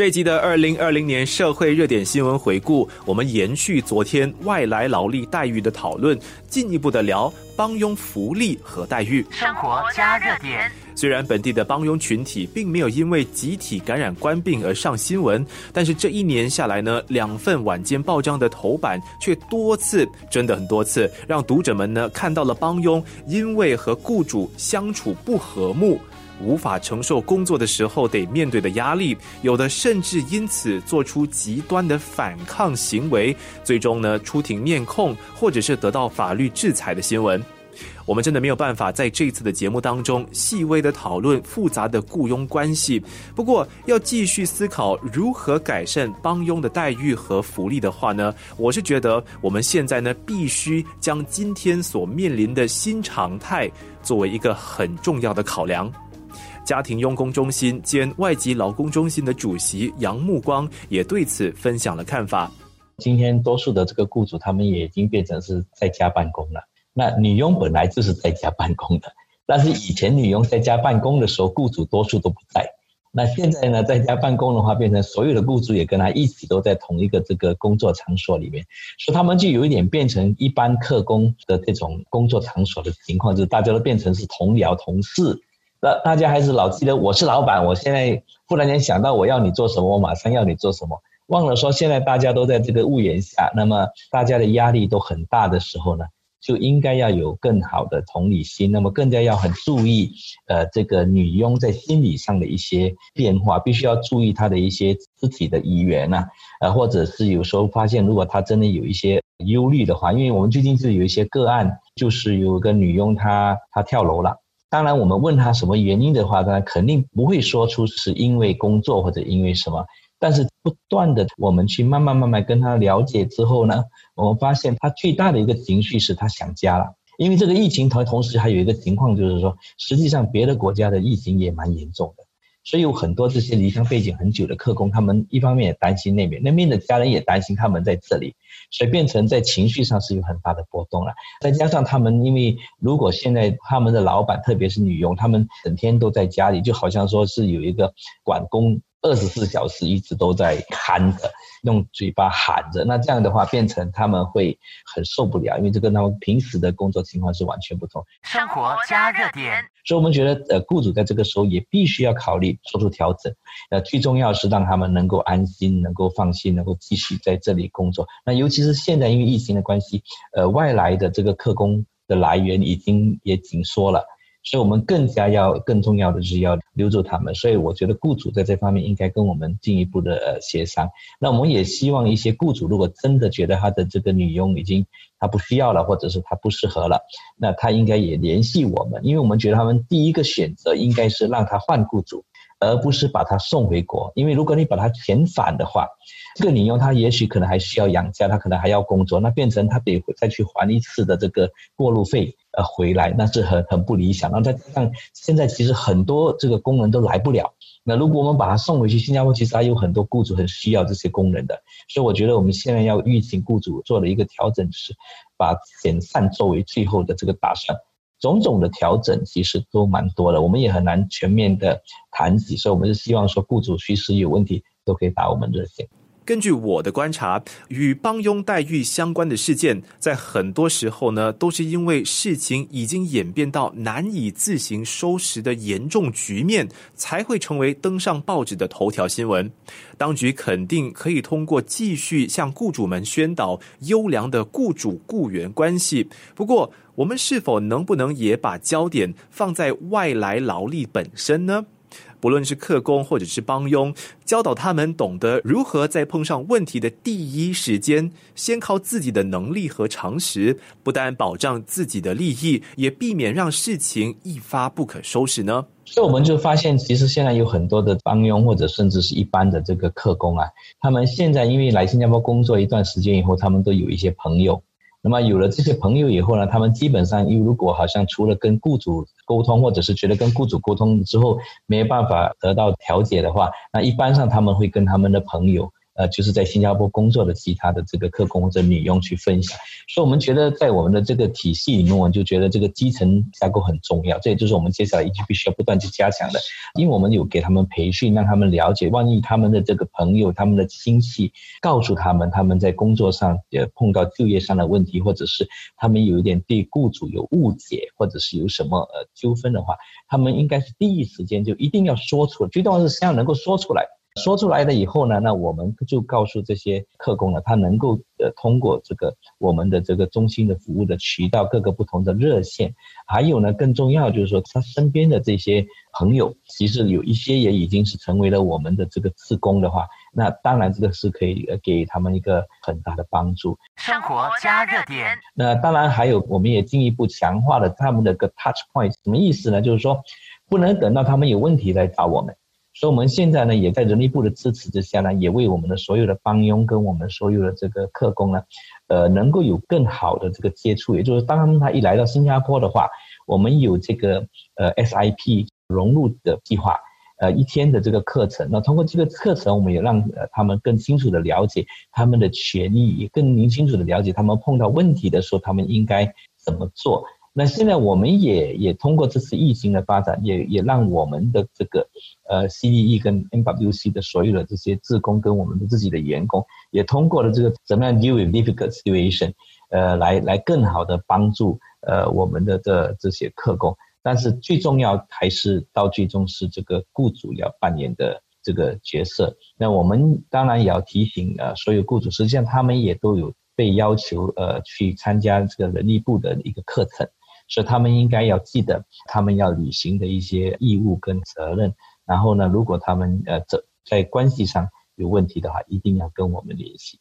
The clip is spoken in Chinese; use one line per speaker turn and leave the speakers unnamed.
这一集的二零二零年社会热点新闻回顾，我们延续昨天外来劳力待遇的讨论，进一步的聊帮佣福利和待遇。
生活加热点。
虽然本地的帮佣群体并没有因为集体感染官病而上新闻，但是这一年下来呢，两份晚间报章的头版却多次，真的很多次，让读者们呢看到了帮佣因为和雇主相处不和睦。无法承受工作的时候得面对的压力，有的甚至因此做出极端的反抗行为，最终呢出庭面控，或者是得到法律制裁的新闻。我们真的没有办法在这次的节目当中细微的讨论复杂的雇佣关系。不过，要继续思考如何改善帮佣的待遇和福利的话呢，我是觉得我们现在呢必须将今天所面临的新常态作为一个很重要的考量。家庭佣工中心兼外籍劳工中心的主席杨木光也对此分享了看法。
今天多数的这个雇主，他们也已经变成是在家办公了。那女佣本来就是在家办公的，但是以前女佣在家办公的时候，雇主多数都不在。那现在呢，在家办公的话，变成所有的雇主也跟他一起都在同一个这个工作场所里面，所以他们就有一点变成一般客工的这种工作场所的情况，就是大家都变成是同僚同事。那大家还是老记得我是老板，我现在忽然间想到我要你做什么，我马上要你做什么，忘了说现在大家都在这个屋檐下，那么大家的压力都很大的时候呢，就应该要有更好的同理心，那么更加要很注意，呃，这个女佣在心理上的一些变化，必须要注意她的一些肢体的语言呐，呃，或者是有时候发现如果她真的有一些忧虑的话，因为我们最近是有一些个案，就是有个女佣她她跳楼了。当然，我们问他什么原因的话，他肯定不会说出是因为工作或者因为什么。但是不断的，我们去慢慢慢慢跟他了解之后呢，我们发现他最大的一个情绪是他想家了。因为这个疫情同同时还有一个情况就是说，实际上别的国家的疫情也蛮严重的。所以有很多这些离乡背景很久的客工，他们一方面也担心那边，那边的家人也担心他们在这里，所以变成在情绪上是有很大的波动了。再加上他们，因为如果现在他们的老板，特别是女佣，他们整天都在家里，就好像说是有一个管工。二十四小时一直都在喊着，用嘴巴喊着，那这样的话变成他们会很受不了，因为这跟他们平时的工作情况是完全不同。
生活加热点，
所以我们觉得，呃，雇主在这个时候也必须要考虑做出调整。呃，最重要是让他们能够安心、能够放心、能够继续在这里工作。那尤其是现在因为疫情的关系，呃，外来的这个客工的来源已经也紧缩了。所以我们更加要更重要的是要留住他们，所以我觉得雇主在这方面应该跟我们进一步的呃协商。那我们也希望一些雇主如果真的觉得他的这个女佣已经他不需要了，或者是他不适合了，那他应该也联系我们，因为我们觉得他们第一个选择应该是让他换雇主。而不是把他送回国，因为如果你把他遣返的话，这个女佣她也许可能还需要养家，她可能还要工作，那变成她得再去还一次的这个过路费，呃，回来那是很很不理想。那再加上现在其实很多这个工人都来不了，那如果我们把他送回去，新加坡其实还有很多雇主很需要这些工人的，所以我觉得我们现在要预请雇主做了一个调整，是把遣散作为最后的这个打算。种种的调整其实都蛮多的，我们也很难全面的谈起，所以我们是希望说，雇主随时有问题都可以打我们热线。
根据我的观察，与帮佣待遇相关的事件，在很多时候呢，都是因为事情已经演变到难以自行收拾的严重局面，才会成为登上报纸的头条新闻。当局肯定可以通过继续向雇主们宣导优良的雇主雇员关系。不过，我们是否能不能也把焦点放在外来劳力本身呢？不论是客工或者是帮佣，教导他们懂得如何在碰上问题的第一时间，先靠自己的能力和常识，不但保障自己的利益，也避免让事情一发不可收拾呢？
所以我们就发现，其实现在有很多的帮佣或者甚至是一般的这个客工啊，他们现在因为来新加坡工作一段时间以后，他们都有一些朋友。那么有了这些朋友以后呢，他们基本上，又如果好像除了跟雇主沟通，或者是觉得跟雇主沟通之后没有办法得到调解的话，那一般上他们会跟他们的朋友，呃，就是在新加坡工作的其他的这个客工或者女佣去分享。所以，我们觉得在我们的这个体系里面，我们就觉得这个基层架构很重要。这也就是我们接下来一直必须要不断去加强的，因为我们有给他们培训，让他们了解，万一他们的这个朋友、他们的亲戚告诉他们他们在工作上也碰到就业上的问题，或者是他们有一点对雇主有误解，或者是有什么呃纠纷的话，他们应该是第一时间就一定要说出来，最重要是希望能够说出来。说出来了以后呢，那我们就告诉这些客工呢，他能够呃通过这个我们的这个中心的服务的渠道，各个不同的热线，还有呢更重要就是说他身边的这些朋友，其实有一些也已经是成为了我们的这个自工的话，那当然这个是可以给他们一个很大的帮助。
生活加热点。
那当然还有，我们也进一步强化了他们的个 touch point，什么意思呢？就是说不能等到他们有问题来找我们。所以我们现在呢，也在人力部的支持之下呢，也为我们的所有的帮佣跟我们所有的这个客工呢，呃，能够有更好的这个接触。也就是当他们一来到新加坡的话，我们有这个呃 SIP 融入的计划，呃一天的这个课程。那通过这个课程，我们也让他们更清楚的了解他们的权益，也更清楚的了解他们碰到问题的时候，他们应该怎么做。那现在我们也也通过这次疫情的发展，也也让我们的这个呃 CDE 跟 MWC 的所有的这些职工跟我们的自己的员工，也通过了这个怎么样 deal with difficult situation，呃，来来更好的帮助呃我们的这这些客工。但是最重要还是到最终是这个雇主要扮演的这个角色。那我们当然也要提醒呃所有雇主，实际上他们也都有被要求呃去参加这个人力部的一个课程。所以他们应该要记得他们要履行的一些义务跟责任，然后呢，如果他们呃在在关系上有问题的话，一定要跟我们联系。